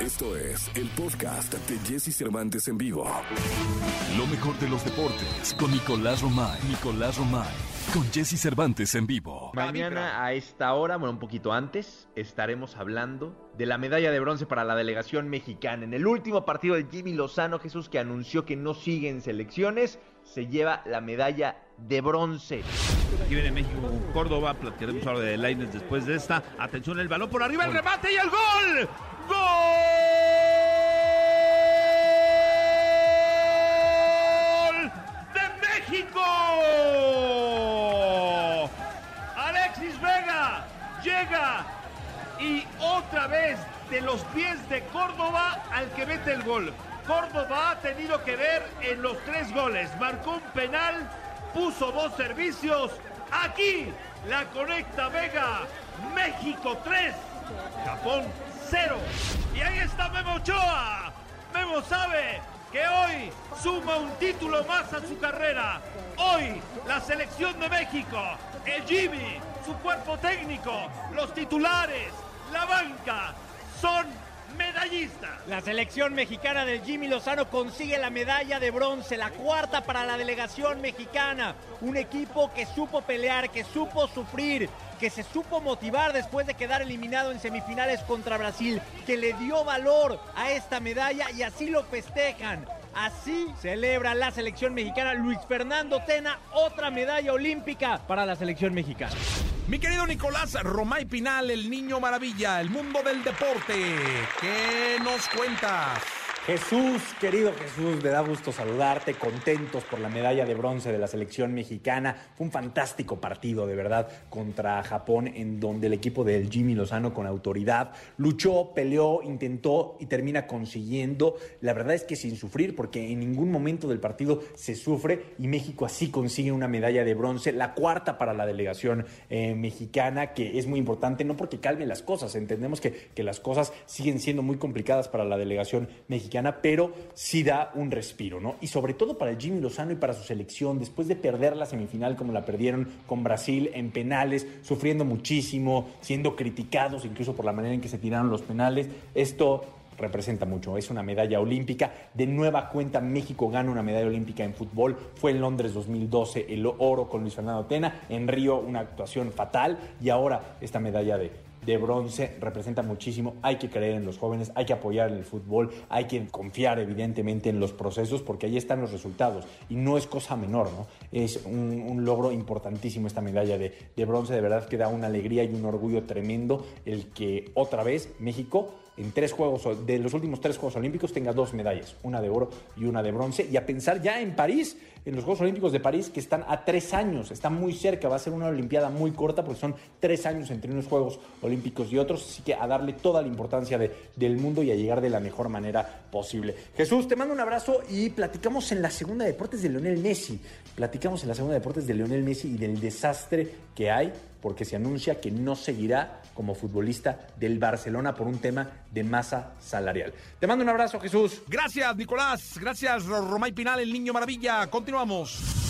Esto es el podcast de Jesse Cervantes en vivo. Lo mejor de los deportes con Nicolás Romay. Nicolás Romay. Con Jesse Cervantes en vivo. Mañana a esta hora, bueno, un poquito antes, estaremos hablando de la medalla de bronce para la delegación mexicana. En el último partido de Jimmy Lozano, Jesús, que anunció que no sigue en selecciones, se lleva la medalla de bronce. Aquí viene México con Córdoba, platicaremos ahora de Laines después de esta. Atención, el balón por arriba, el remate y el gol. ¡Gol! Llega y otra vez de los pies de Córdoba al que mete el gol. Córdoba ha tenido que ver en los tres goles. Marcó un penal, puso dos servicios. Aquí la conecta Vega. México 3, Japón 0. Y ahí está Memo Ochoa. Memo sabe que hoy suma un título más a su carrera. Hoy la selección de México, el Jimmy, su cuerpo técnico, los titulares, la banca, son medallistas. La selección mexicana del Jimmy Lozano consigue la medalla de bronce, la cuarta para la delegación mexicana. Un equipo que supo pelear, que supo sufrir, que se supo motivar después de quedar eliminado en semifinales contra Brasil, que le dio valor a esta medalla y así lo festejan. Así celebra la selección mexicana. Luis Fernando Tena, otra medalla olímpica para la selección mexicana. Mi querido Nicolás Romay Pinal, el niño maravilla, el mundo del deporte. ¿Qué nos cuentas? Jesús, querido Jesús, me da gusto saludarte, contentos por la medalla de bronce de la selección mexicana. Fue un fantástico partido, de verdad, contra Japón, en donde el equipo del Jimmy Lozano con autoridad luchó, peleó, intentó y termina consiguiendo. La verdad es que sin sufrir, porque en ningún momento del partido se sufre y México así consigue una medalla de bronce, la cuarta para la delegación eh, mexicana, que es muy importante, no porque calmen las cosas, entendemos que, que las cosas siguen siendo muy complicadas para la delegación mexicana pero sí da un respiro, ¿no? Y sobre todo para el Jimmy Lozano y para su selección, después de perder la semifinal como la perdieron con Brasil en penales, sufriendo muchísimo, siendo criticados incluso por la manera en que se tiraron los penales, esto representa mucho. Es una medalla olímpica. De nueva cuenta, México gana una medalla olímpica en fútbol. Fue en Londres 2012 el oro con Luis Fernando Tena. En Río una actuación fatal. Y ahora esta medalla de, de bronce representa muchísimo. Hay que creer en los jóvenes, hay que apoyar el fútbol, hay que confiar evidentemente en los procesos porque ahí están los resultados y no es cosa menor, ¿no? Es un, logro importantísimo esta medalla de, de bronce, de verdad que da una alegría y un orgullo tremendo el que otra vez México en tres juegos, de los últimos tres Juegos Olímpicos, tenga dos medallas, una de oro y una de bronce. Y a pensar ya en París, en los Juegos Olímpicos de París, que están a tres años, están muy cerca, va a ser una Olimpiada muy corta porque son tres años entre unos Juegos Olímpicos y otros, así que a darle toda la importancia de, del mundo y a llegar de la mejor manera posible. Jesús, te mando un abrazo y platicamos en la segunda de deportes de Leonel Messi. Platicamos en la segunda de deportes de Leonel Messi y del desastre que hay porque se anuncia que no seguirá como futbolista del Barcelona por un tema de masa salarial. Te mando un abrazo, Jesús. Gracias, Nicolás. Gracias, Romay Pinal, el niño maravilla. Continuamos.